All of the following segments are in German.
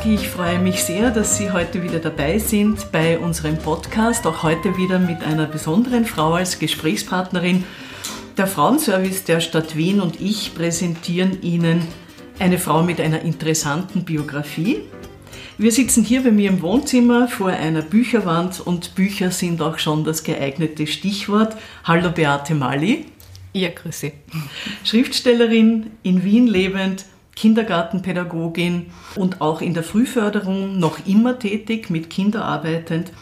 Tag. Ich freue mich sehr, dass Sie heute wieder dabei sind bei unserem Podcast. Auch heute wieder mit einer besonderen Frau als Gesprächspartnerin. Der Frauenservice der Stadt Wien und ich präsentieren Ihnen eine Frau mit einer interessanten Biografie. Wir sitzen hier bei mir im Wohnzimmer vor einer Bücherwand und Bücher sind auch schon das geeignete Stichwort. Hallo Beate Mali. Ja, grüße. Schriftstellerin, in Wien lebend, Kindergartenpädagogin und auch in der Frühförderung noch immer tätig, mit Kindern arbeitend.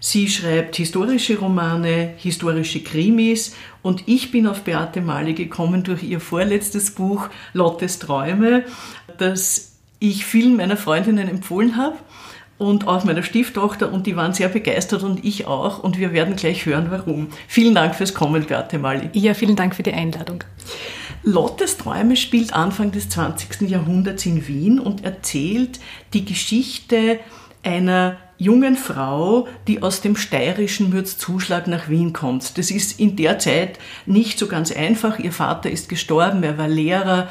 Sie schreibt historische Romane, historische Krimis und ich bin auf Beate Mali gekommen durch ihr vorletztes Buch Lottes Träume, das ich vielen meiner Freundinnen empfohlen habe und auch meiner Stieftochter und die waren sehr begeistert und ich auch und wir werden gleich hören, warum. Vielen Dank fürs Kommen, Beate Mali. Ja, vielen Dank für die Einladung. Lottes Träume spielt Anfang des 20. Jahrhunderts in Wien und erzählt die Geschichte einer jungen Frau, die aus dem steirischen Mürzzuschlag nach Wien kommt. Das ist in der Zeit nicht so ganz einfach. Ihr Vater ist gestorben, er war Lehrer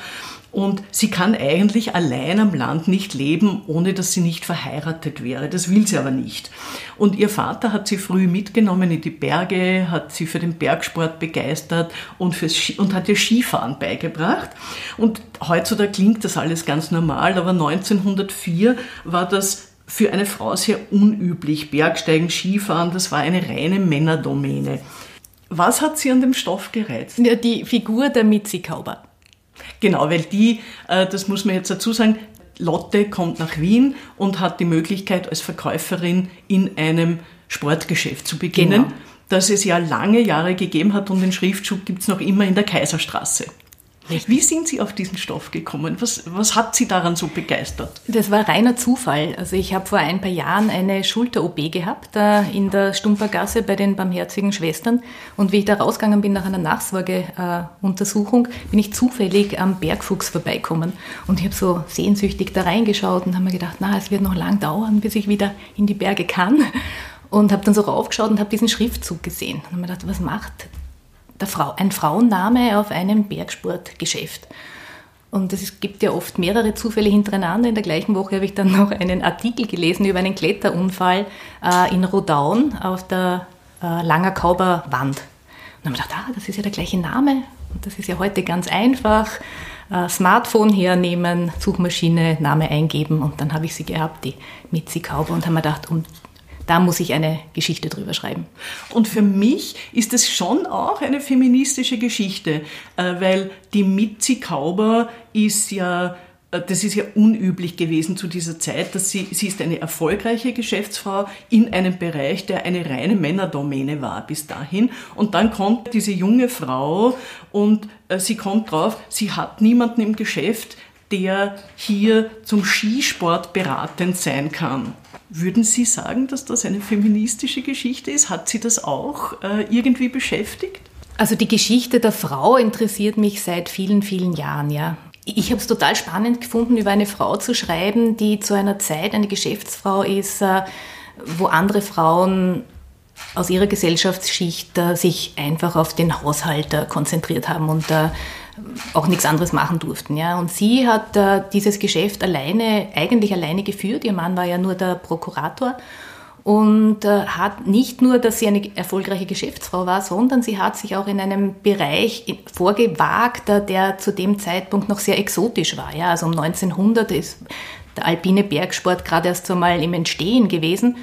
und sie kann eigentlich allein am Land nicht leben, ohne dass sie nicht verheiratet wäre. Das will sie aber nicht. Und ihr Vater hat sie früh mitgenommen in die Berge, hat sie für den Bergsport begeistert und, fürs und hat ihr Skifahren beigebracht. Und heutzutage klingt das alles ganz normal, aber 1904 war das für eine Frau sehr unüblich. Bergsteigen, Skifahren, das war eine reine Männerdomäne. Was hat sie an dem Stoff gereizt? Ja, die Figur der Mitzi-Kauber. Genau, weil die, äh, das muss man jetzt dazu sagen, Lotte kommt nach Wien und hat die Möglichkeit als Verkäuferin in einem Sportgeschäft zu beginnen, genau. das es ja lange Jahre gegeben hat und den Schriftschub gibt es noch immer in der Kaiserstraße. Richtig. Wie sind Sie auf diesen Stoff gekommen? Was, was hat Sie daran so begeistert? Das war reiner Zufall. Also ich habe vor ein paar Jahren eine Schulter-OP gehabt, äh, in der Stumpergasse bei den Barmherzigen Schwestern. Und wie ich da rausgegangen bin nach einer Nachsorgeuntersuchung, bin ich zufällig am Bergfuchs vorbeikommen. Und ich habe so sehnsüchtig da reingeschaut und habe mir gedacht, na, es wird noch lang dauern, bis ich wieder in die Berge kann. Und habe dann so raufgeschaut und habe diesen Schriftzug gesehen. Und habe mir gedacht, was macht Frau, ein Frauenname auf einem Bergsportgeschäft. Und es gibt ja oft mehrere Zufälle hintereinander. In der gleichen Woche habe ich dann noch einen Artikel gelesen über einen Kletterunfall äh, in Rodaun auf der äh, Langerkauber Wand. Und dann habe ich gedacht, ah, das ist ja der gleiche Name. Und das ist ja heute ganz einfach. Äh, Smartphone hernehmen, Suchmaschine, Name eingeben und dann habe ich sie gehabt, die Mitzi Kauber, und habe mir gedacht, um da muss ich eine Geschichte drüber schreiben. Und für mich ist es schon auch eine feministische Geschichte, äh, weil die Mitzi Kauber ist ja äh, das ist ja unüblich gewesen zu dieser Zeit, dass sie, sie ist eine erfolgreiche Geschäftsfrau in einem Bereich, der eine reine Männerdomäne war bis dahin. Und dann kommt diese junge Frau und äh, sie kommt drauf, sie hat niemanden im Geschäft, der hier zum Skisport beratend sein kann. Würden Sie sagen, dass das eine feministische Geschichte ist? Hat Sie das auch äh, irgendwie beschäftigt? Also die Geschichte der Frau interessiert mich seit vielen, vielen Jahren, ja. Ich habe es total spannend gefunden, über eine Frau zu schreiben, die zu einer Zeit eine Geschäftsfrau ist, äh, wo andere Frauen aus ihrer Gesellschaftsschicht äh, sich einfach auf den Haushalt äh, konzentriert haben und äh, auch nichts anderes machen durften. Ja. Und sie hat äh, dieses Geschäft alleine, eigentlich alleine geführt. Ihr Mann war ja nur der Prokurator und äh, hat nicht nur, dass sie eine erfolgreiche Geschäftsfrau war, sondern sie hat sich auch in einem Bereich vorgewagt, äh, der zu dem Zeitpunkt noch sehr exotisch war. Ja. Also um 1900 ist der alpine Bergsport gerade erst einmal im Entstehen gewesen.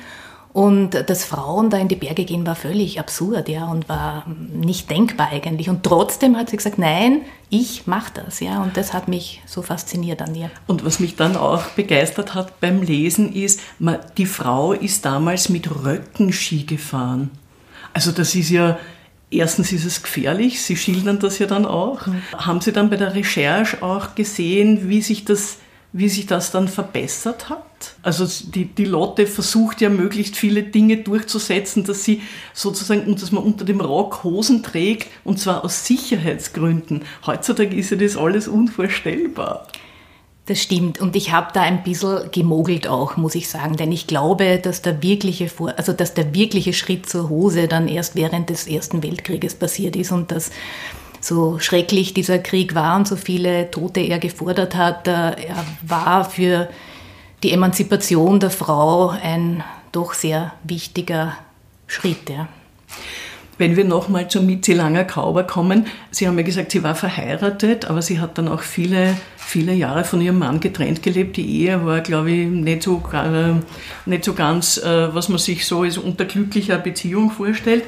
Und dass Frauen da in die Berge gehen, war völlig absurd, ja, und war nicht denkbar eigentlich. Und trotzdem hat sie gesagt, nein, ich mache das, ja, und das hat mich so fasziniert an ihr. Und was mich dann auch begeistert hat beim Lesen ist, die Frau ist damals mit Röcken Ski gefahren. Also das ist ja Erstens ist es gefährlich, Sie schildern das ja dann auch. Mhm. Haben Sie dann bei der Recherche auch gesehen, wie sich das wie sich das dann verbessert hat. Also die, die Lotte versucht ja möglichst viele Dinge durchzusetzen, dass sie sozusagen, dass man unter dem Rock Hosen trägt und zwar aus Sicherheitsgründen. Heutzutage ist ja das alles unvorstellbar. Das stimmt. Und ich habe da ein bisschen gemogelt auch, muss ich sagen. Denn ich glaube, dass der wirkliche, Vor also dass der wirkliche Schritt zur Hose dann erst während des Ersten Weltkrieges passiert ist und dass so schrecklich dieser Krieg war und so viele Tote er gefordert hat, äh, er war für die Emanzipation der Frau ein doch sehr wichtiger Schritt. Ja. Wenn wir nochmal zu Mitzi Langer-Kauber kommen, Sie haben ja gesagt, sie war verheiratet, aber sie hat dann auch viele, viele Jahre von ihrem Mann getrennt gelebt. Die Ehe war, glaube ich, nicht so, äh, nicht so ganz, äh, was man sich so als unter glücklicher Beziehung vorstellt.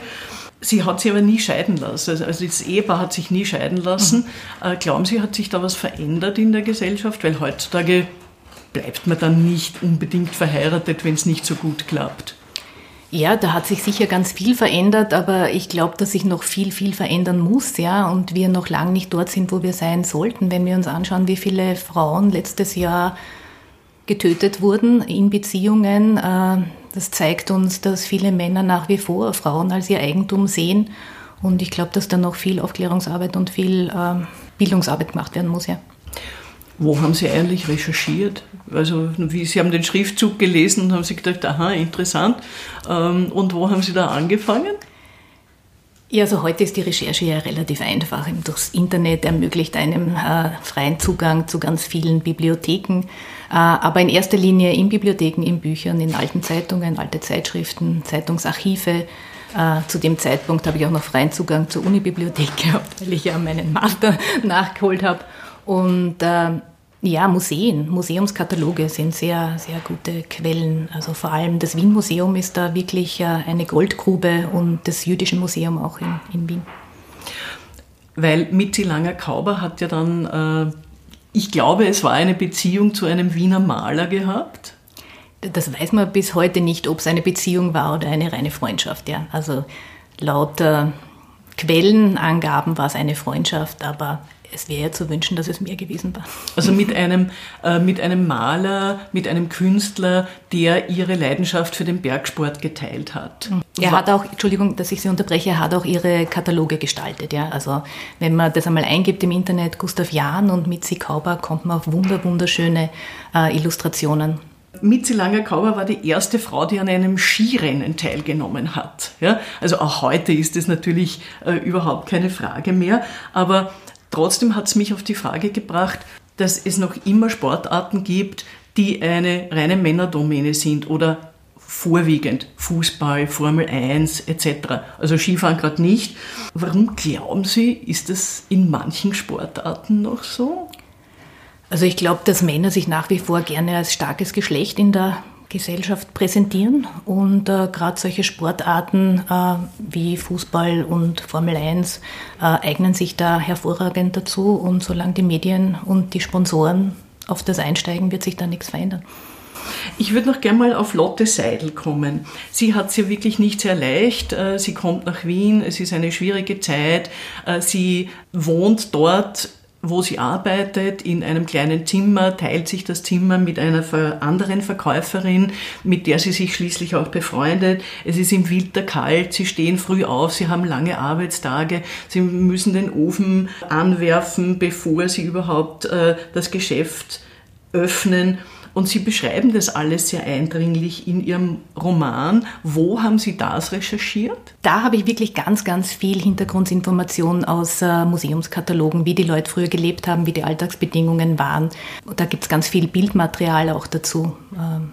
Sie hat sich aber nie scheiden lassen. Also, also das Ehepaar hat sich nie scheiden lassen. Mhm. Äh, glauben Sie, hat sich da was verändert in der Gesellschaft? Weil heutzutage bleibt man dann nicht unbedingt verheiratet, wenn es nicht so gut klappt. Ja, da hat sich sicher ganz viel verändert, aber ich glaube, dass sich noch viel, viel verändern muss, ja, und wir noch lange nicht dort sind, wo wir sein sollten, wenn wir uns anschauen, wie viele Frauen letztes Jahr getötet wurden in Beziehungen. Äh, das zeigt uns, dass viele Männer nach wie vor Frauen als ihr Eigentum sehen. Und ich glaube, dass da noch viel Aufklärungsarbeit und viel äh, Bildungsarbeit gemacht werden muss, ja. Wo haben Sie eigentlich recherchiert? Also wie, Sie haben den Schriftzug gelesen und haben Sie gedacht, aha, interessant. Ähm, und wo haben Sie da angefangen? Ja, also heute ist die Recherche ja relativ einfach. Durchs Internet ermöglicht einem äh, freien Zugang zu ganz vielen Bibliotheken, äh, aber in erster Linie in Bibliotheken, in Büchern, in alten Zeitungen, alte Zeitschriften, Zeitungsarchive. Äh, zu dem Zeitpunkt habe ich auch noch freien Zugang zur Unibibliothek gehabt, weil ich ja meinen Master nachgeholt habe. Und äh, ja, Museen, Museumskataloge sind sehr, sehr gute Quellen. Also vor allem das Wien-Museum ist da wirklich äh, eine Goldgrube und das Jüdische Museum auch in, in Wien. Weil Mitzi Langer-Kauber hat ja dann, äh, ich glaube, es war eine Beziehung zu einem Wiener Maler gehabt. Das weiß man bis heute nicht, ob es eine Beziehung war oder eine reine Freundschaft. Ja. Also laut äh, Quellenangaben war es eine Freundschaft, aber es wäre ja zu wünschen, dass es mehr gewesen war. Also mit einem, äh, mit einem Maler, mit einem Künstler, der ihre Leidenschaft für den Bergsport geteilt hat. Mhm. Er hat auch, Entschuldigung, dass ich Sie unterbreche, er hat auch ihre Kataloge gestaltet. Ja? Also wenn man das einmal eingibt im Internet, Gustav Jahn und Mitzi Kauber, kommt man auf wunder, wunderschöne äh, Illustrationen. Mitzi Langer-Kauber war die erste Frau, die an einem Skirennen teilgenommen hat. Ja? Also auch heute ist es natürlich äh, überhaupt keine Frage mehr. Aber Trotzdem hat es mich auf die Frage gebracht, dass es noch immer Sportarten gibt, die eine reine Männerdomäne sind oder vorwiegend Fußball, Formel 1 etc. Also Skifahren gerade nicht. Warum glauben Sie, ist das in manchen Sportarten noch so? Also ich glaube, dass Männer sich nach wie vor gerne als starkes Geschlecht in der Gesellschaft präsentieren. Und äh, gerade solche Sportarten äh, wie Fußball und Formel 1 äh, eignen sich da hervorragend dazu. Und solange die Medien und die Sponsoren auf das einsteigen, wird sich da nichts verändern. Ich würde noch gerne mal auf Lotte Seidel kommen. Sie hat es ja wirklich nicht sehr leicht. Äh, sie kommt nach Wien, es ist eine schwierige Zeit. Äh, sie wohnt dort wo sie arbeitet, in einem kleinen Zimmer, teilt sich das Zimmer mit einer anderen Verkäuferin, mit der sie sich schließlich auch befreundet. Es ist im Winter kalt, sie stehen früh auf, sie haben lange Arbeitstage, sie müssen den Ofen anwerfen, bevor sie überhaupt äh, das Geschäft öffnen. Und Sie beschreiben das alles sehr eindringlich in Ihrem Roman. Wo haben Sie das recherchiert? Da habe ich wirklich ganz, ganz viel Hintergrundinformationen aus äh, Museumskatalogen, wie die Leute früher gelebt haben, wie die Alltagsbedingungen waren. Und da gibt es ganz viel Bildmaterial auch dazu. Ähm,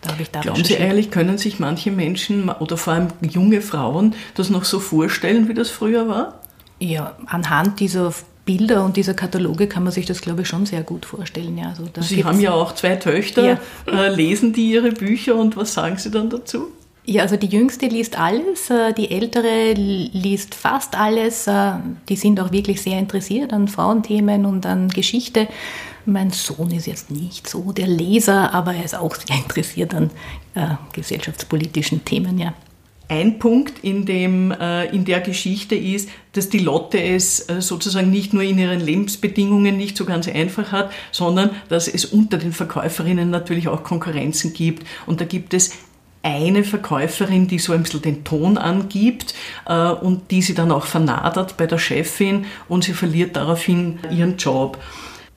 da habe ich da Glauben Sie eigentlich, können sich manche Menschen oder vor allem junge Frauen das noch so vorstellen, wie das früher war? Ja, anhand dieser Bilder und dieser Kataloge kann man sich das, glaube ich, schon sehr gut vorstellen. Ja, also Sie haben ja auch zwei Töchter. Ja. Äh, lesen die Ihre Bücher und was sagen Sie dann dazu? Ja, also die Jüngste liest alles, äh, die Ältere liest fast alles. Äh, die sind auch wirklich sehr interessiert an Frauenthemen und an Geschichte. Mein Sohn ist jetzt nicht so der Leser, aber er ist auch sehr interessiert an äh, gesellschaftspolitischen Themen, ja. Ein Punkt in, dem, äh, in der Geschichte ist, dass die Lotte es äh, sozusagen nicht nur in ihren Lebensbedingungen nicht so ganz einfach hat, sondern dass es unter den Verkäuferinnen natürlich auch Konkurrenzen gibt. Und da gibt es eine Verkäuferin, die so ein bisschen den Ton angibt äh, und die sie dann auch vernadert bei der Chefin und sie verliert daraufhin ihren Job.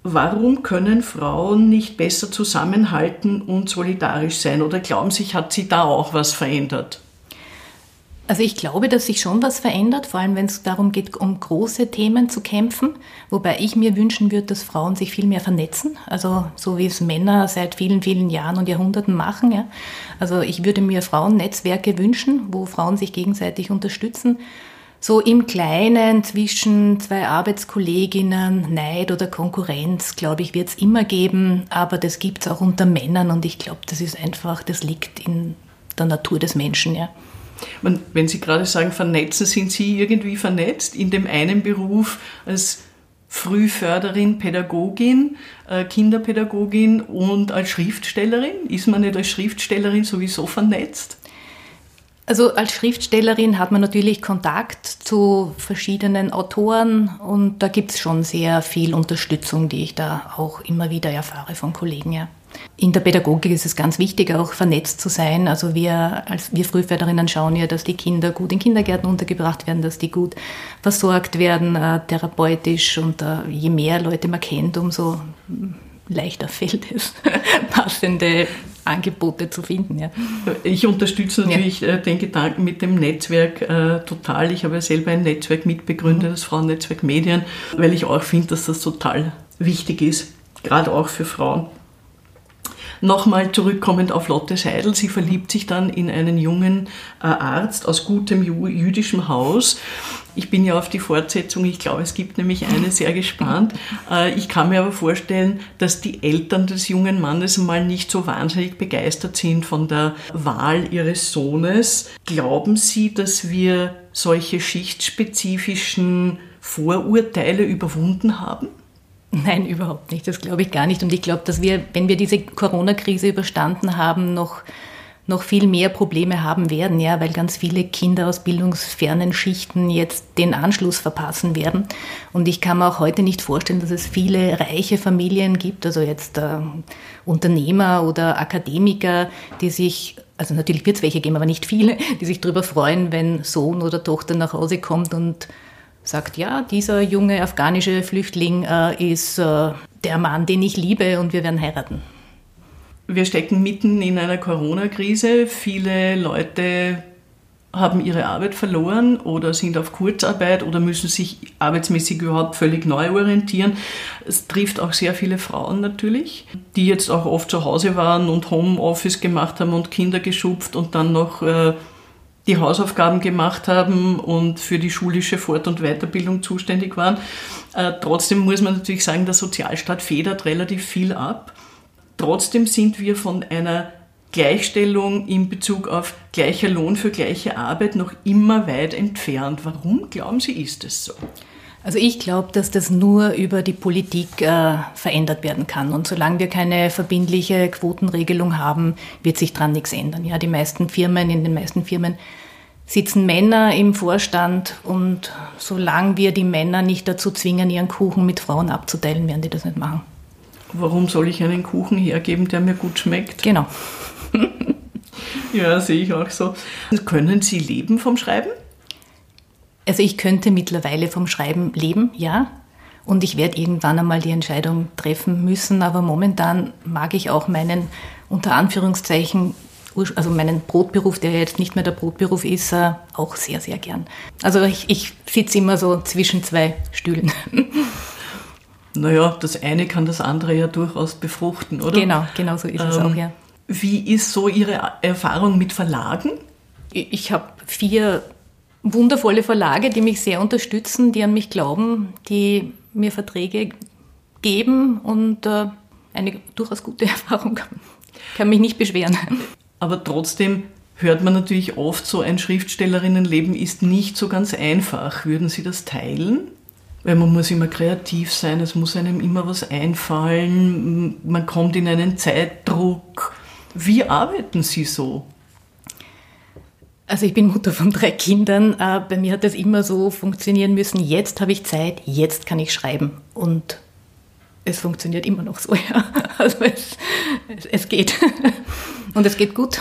Warum können Frauen nicht besser zusammenhalten und solidarisch sein? Oder glauben Sie, hat sie da auch was verändert? Also ich glaube, dass sich schon was verändert, vor allem wenn es darum geht, um große Themen zu kämpfen. Wobei ich mir wünschen würde, dass Frauen sich viel mehr vernetzen. Also so wie es Männer seit vielen, vielen Jahren und Jahrhunderten machen. Ja. Also ich würde mir Frauennetzwerke wünschen, wo Frauen sich gegenseitig unterstützen. So im Kleinen zwischen zwei Arbeitskolleginnen, Neid oder Konkurrenz, glaube ich, wird es immer geben. Aber das gibt es auch unter Männern und ich glaube, das ist einfach, das liegt in der Natur des Menschen. Ja. Wenn Sie gerade sagen, vernetzen, sind Sie irgendwie vernetzt in dem einen Beruf als Frühförderin, Pädagogin, äh, Kinderpädagogin und als Schriftstellerin? Ist man nicht als Schriftstellerin sowieso vernetzt? Also als Schriftstellerin hat man natürlich Kontakt zu verschiedenen Autoren und da gibt es schon sehr viel Unterstützung, die ich da auch immer wieder erfahre von Kollegen. Ja. In der Pädagogik ist es ganz wichtig, auch vernetzt zu sein. Also wir als wir Frühförderinnen schauen ja, dass die Kinder gut in Kindergärten untergebracht werden, dass die gut versorgt werden, äh, therapeutisch. Und äh, je mehr Leute man kennt, umso leichter fällt es, passende Angebote zu finden. Ja. Ich unterstütze natürlich ja. Äh, den Gedanken mit dem Netzwerk äh, total. Ich habe ja selber ein Netzwerk mitbegründet, mhm. das Frauennetzwerk Medien, weil ich auch finde, dass das total wichtig ist, gerade auch für Frauen. Nochmal zurückkommend auf Lotte Seidel. Sie verliebt sich dann in einen jungen äh, Arzt aus gutem jüdischem Haus. Ich bin ja auf die Fortsetzung, ich glaube, es gibt nämlich eine sehr gespannt. Äh, ich kann mir aber vorstellen, dass die Eltern des jungen Mannes mal nicht so wahnsinnig begeistert sind von der Wahl ihres Sohnes. Glauben Sie, dass wir solche schichtspezifischen Vorurteile überwunden haben? Nein, überhaupt nicht. Das glaube ich gar nicht. Und ich glaube, dass wir, wenn wir diese Corona-Krise überstanden haben, noch, noch viel mehr Probleme haben werden, ja, weil ganz viele Kinder aus bildungsfernen Schichten jetzt den Anschluss verpassen werden. Und ich kann mir auch heute nicht vorstellen, dass es viele reiche Familien gibt, also jetzt äh, Unternehmer oder Akademiker, die sich also natürlich wird es welche geben, aber nicht viele, die sich darüber freuen, wenn Sohn oder Tochter nach Hause kommt und sagt, ja, dieser junge afghanische Flüchtling äh, ist äh, der Mann, den ich liebe und wir werden heiraten. Wir stecken mitten in einer Corona-Krise. Viele Leute haben ihre Arbeit verloren oder sind auf Kurzarbeit oder müssen sich arbeitsmäßig überhaupt völlig neu orientieren. Es trifft auch sehr viele Frauen natürlich, die jetzt auch oft zu Hause waren und Homeoffice gemacht haben und Kinder geschupft und dann noch äh, die Hausaufgaben gemacht haben und für die schulische Fort- und Weiterbildung zuständig waren. Äh, trotzdem muss man natürlich sagen, der Sozialstaat federt relativ viel ab. Trotzdem sind wir von einer Gleichstellung in Bezug auf gleicher Lohn für gleiche Arbeit noch immer weit entfernt. Warum glauben Sie, ist es so? Also ich glaube, dass das nur über die Politik äh, verändert werden kann. Und solange wir keine verbindliche Quotenregelung haben, wird sich daran nichts ändern. Ja, die meisten Firmen, in den meisten Firmen sitzen Männer im Vorstand und solange wir die Männer nicht dazu zwingen, ihren Kuchen mit Frauen abzuteilen, werden die das nicht machen. Warum soll ich einen Kuchen hergeben, der mir gut schmeckt? Genau. ja, sehe ich auch so. Können Sie leben vom Schreiben? Also ich könnte mittlerweile vom Schreiben leben, ja. Und ich werde irgendwann einmal die Entscheidung treffen müssen. Aber momentan mag ich auch meinen, unter Anführungszeichen, also meinen Brotberuf, der jetzt nicht mehr der Brotberuf ist, äh, auch sehr, sehr gern. Also ich, ich sitze immer so zwischen zwei Stühlen. Naja, das eine kann das andere ja durchaus befruchten, oder? Genau, genau so ist ähm, es auch, ja. Wie ist so Ihre Erfahrung mit Verlagen? Ich habe vier wundervolle Verlage, die mich sehr unterstützen, die an mich glauben, die mir Verträge geben und äh, eine durchaus gute Erfahrung. Kann mich nicht beschweren. Aber trotzdem hört man natürlich oft so, ein Schriftstellerinnenleben ist nicht so ganz einfach. Würden Sie das teilen? Weil man muss immer kreativ sein, es muss einem immer was einfallen, man kommt in einen Zeitdruck. Wie arbeiten Sie so? Also ich bin Mutter von drei Kindern. Äh, bei mir hat das immer so funktionieren müssen. Jetzt habe ich Zeit, jetzt kann ich schreiben. Und es funktioniert immer noch so. Ja. Also es, es, es geht. Und es geht gut.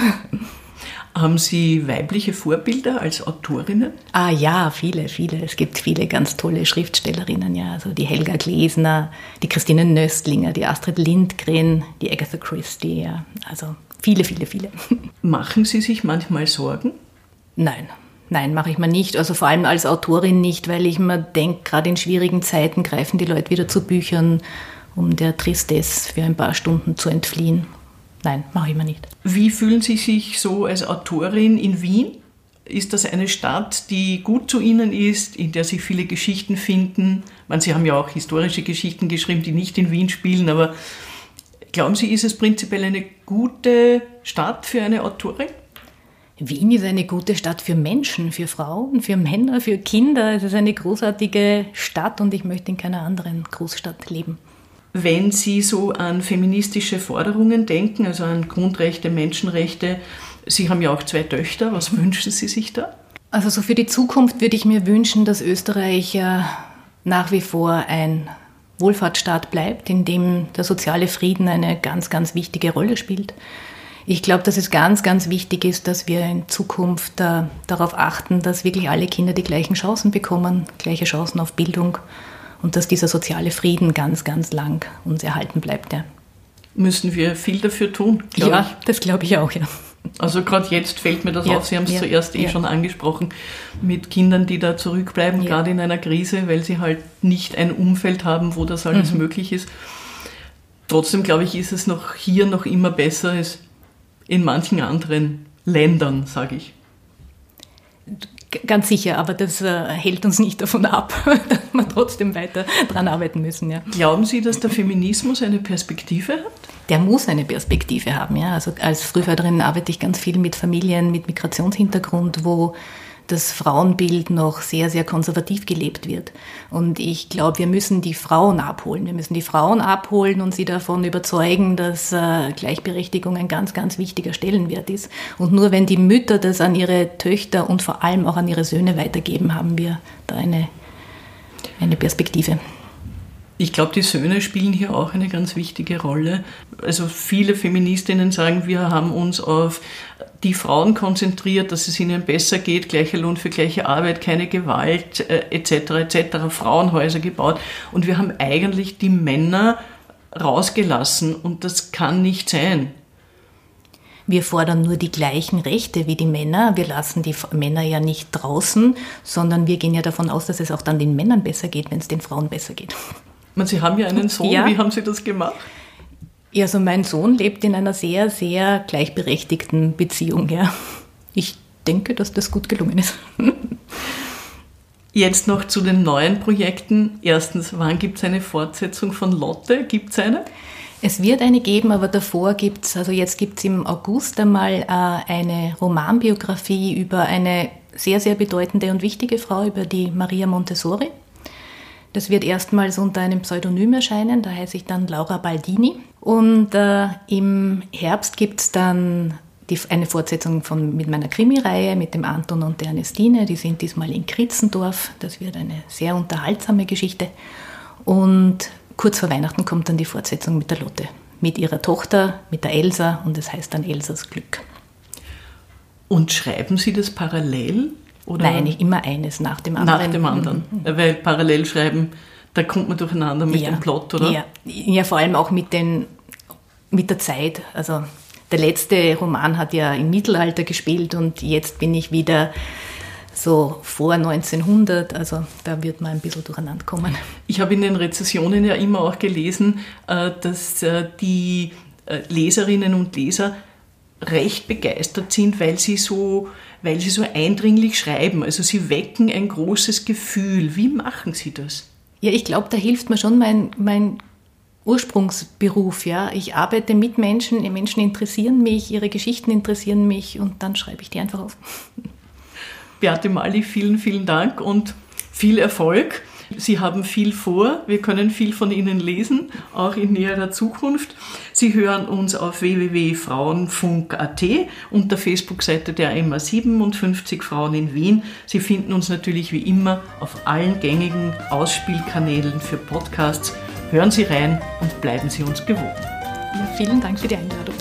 Haben Sie weibliche Vorbilder als Autorinnen? Ah ja, viele, viele. Es gibt viele ganz tolle Schriftstellerinnen, ja. Also die Helga Glesner, die Christine Nöstlinger, die Astrid Lindgren, die Agatha Christie, ja. Also viele, viele, viele. Machen Sie sich manchmal Sorgen? Nein, Nein, mache ich mir nicht. Also vor allem als Autorin nicht, weil ich mir denke, gerade in schwierigen Zeiten greifen die Leute wieder zu Büchern, um der Tristesse für ein paar Stunden zu entfliehen. Nein, mache ich mir nicht. Wie fühlen Sie sich so als Autorin in Wien? Ist das eine Stadt, die gut zu Ihnen ist, in der Sie viele Geschichten finden? Meine, Sie haben ja auch historische Geschichten geschrieben, die nicht in Wien spielen, aber glauben Sie, ist es prinzipiell eine gute Stadt für eine Autorin? Wien ist eine gute Stadt für Menschen, für Frauen, für Männer, für Kinder. Es ist eine großartige Stadt und ich möchte in keiner anderen Großstadt leben. Wenn Sie so an feministische Forderungen denken, also an Grundrechte, Menschenrechte, Sie haben ja auch zwei Töchter, was wünschen Sie sich da? Also so für die Zukunft würde ich mir wünschen, dass Österreich nach wie vor ein Wohlfahrtsstaat bleibt, in dem der soziale Frieden eine ganz, ganz wichtige Rolle spielt. Ich glaube, dass es ganz, ganz wichtig ist, dass wir in Zukunft äh, darauf achten, dass wirklich alle Kinder die gleichen Chancen bekommen, gleiche Chancen auf Bildung und dass dieser soziale Frieden ganz, ganz lang uns erhalten bleibt. Ja. Müssen wir viel dafür tun? Ja, ich. das glaube ich auch, ja. Also gerade jetzt fällt mir das ja, auf, Sie haben es ja, zuerst eh ja. schon angesprochen, mit Kindern, die da zurückbleiben, gerade in einer Krise, weil sie halt nicht ein Umfeld haben, wo das alles mhm. möglich ist. Trotzdem glaube ich, ist es noch hier noch immer besser als in manchen anderen Ländern, sage ich. Ganz sicher, aber das äh, hält uns nicht davon ab, dass wir trotzdem weiter daran arbeiten müssen. Ja. Glauben Sie, dass der Feminismus eine Perspektive hat? Der muss eine Perspektive haben. Ja. Also als Frühförderin arbeite ich ganz viel mit Familien mit Migrationshintergrund, wo das Frauenbild noch sehr, sehr konservativ gelebt wird. Und ich glaube, wir müssen die Frauen abholen. Wir müssen die Frauen abholen und sie davon überzeugen, dass äh, Gleichberechtigung ein ganz, ganz wichtiger Stellenwert ist. Und nur wenn die Mütter das an ihre Töchter und vor allem auch an ihre Söhne weitergeben, haben wir da eine, eine Perspektive. Ich glaube, die Söhne spielen hier auch eine ganz wichtige Rolle. Also viele Feministinnen sagen, wir haben uns auf die Frauen konzentriert, dass es ihnen besser geht, gleicher Lohn für gleiche Arbeit, keine Gewalt äh, etc. etc. Frauenhäuser gebaut und wir haben eigentlich die Männer rausgelassen und das kann nicht sein. Wir fordern nur die gleichen Rechte wie die Männer. Wir lassen die Männer ja nicht draußen, sondern wir gehen ja davon aus, dass es auch dann den Männern besser geht, wenn es den Frauen besser geht. Man, Sie haben ja einen Sohn. Ja. Wie haben Sie das gemacht? Ja, also mein Sohn lebt in einer sehr, sehr gleichberechtigten Beziehung. Ja. Ich denke, dass das gut gelungen ist. Jetzt noch zu den neuen Projekten. Erstens, wann gibt es eine Fortsetzung von Lotte? Gibt es eine? Es wird eine geben, aber davor gibt es, also jetzt gibt es im August einmal äh, eine Romanbiografie über eine sehr, sehr bedeutende und wichtige Frau, über die Maria Montessori. Das wird erstmals unter einem Pseudonym erscheinen, da heiße ich dann Laura Baldini. Und äh, im Herbst gibt es dann die, eine Fortsetzung von, mit meiner Krimireihe mit dem Anton und der Ernestine. Die sind diesmal in Kritzendorf. Das wird eine sehr unterhaltsame Geschichte. Und kurz vor Weihnachten kommt dann die Fortsetzung mit der Lotte, mit ihrer Tochter, mit der Elsa und es das heißt dann Elsas Glück. Und schreiben Sie das parallel oder Nein, immer eines nach dem anderen. Nach dem anderen. Mhm. Weil parallel schreiben, da kommt man durcheinander mit ja. dem Plot, oder? Ja. ja, vor allem auch mit, den, mit der Zeit. Also der letzte Roman hat ja im Mittelalter gespielt und jetzt bin ich wieder so vor 1900, also da wird man ein bisschen durcheinander kommen. Ich habe in den Rezessionen ja immer auch gelesen, äh, dass äh, die äh, Leserinnen und Leser recht begeistert sind, weil sie so weil Sie so eindringlich schreiben. Also Sie wecken ein großes Gefühl. Wie machen Sie das? Ja, ich glaube, da hilft mir schon mein, mein Ursprungsberuf. Ja. Ich arbeite mit Menschen, die Menschen interessieren mich, ihre Geschichten interessieren mich und dann schreibe ich die einfach auf. Beate Mali, vielen, vielen Dank und viel Erfolg. Sie haben viel vor. Wir können viel von Ihnen lesen, auch in näherer Zukunft. Sie hören uns auf www.frauenfunk.at und der Facebook-Seite der MA57 Frauen in Wien. Sie finden uns natürlich wie immer auf allen gängigen Ausspielkanälen für Podcasts. Hören Sie rein und bleiben Sie uns gewogen. Ja, vielen Dank für die Einladung.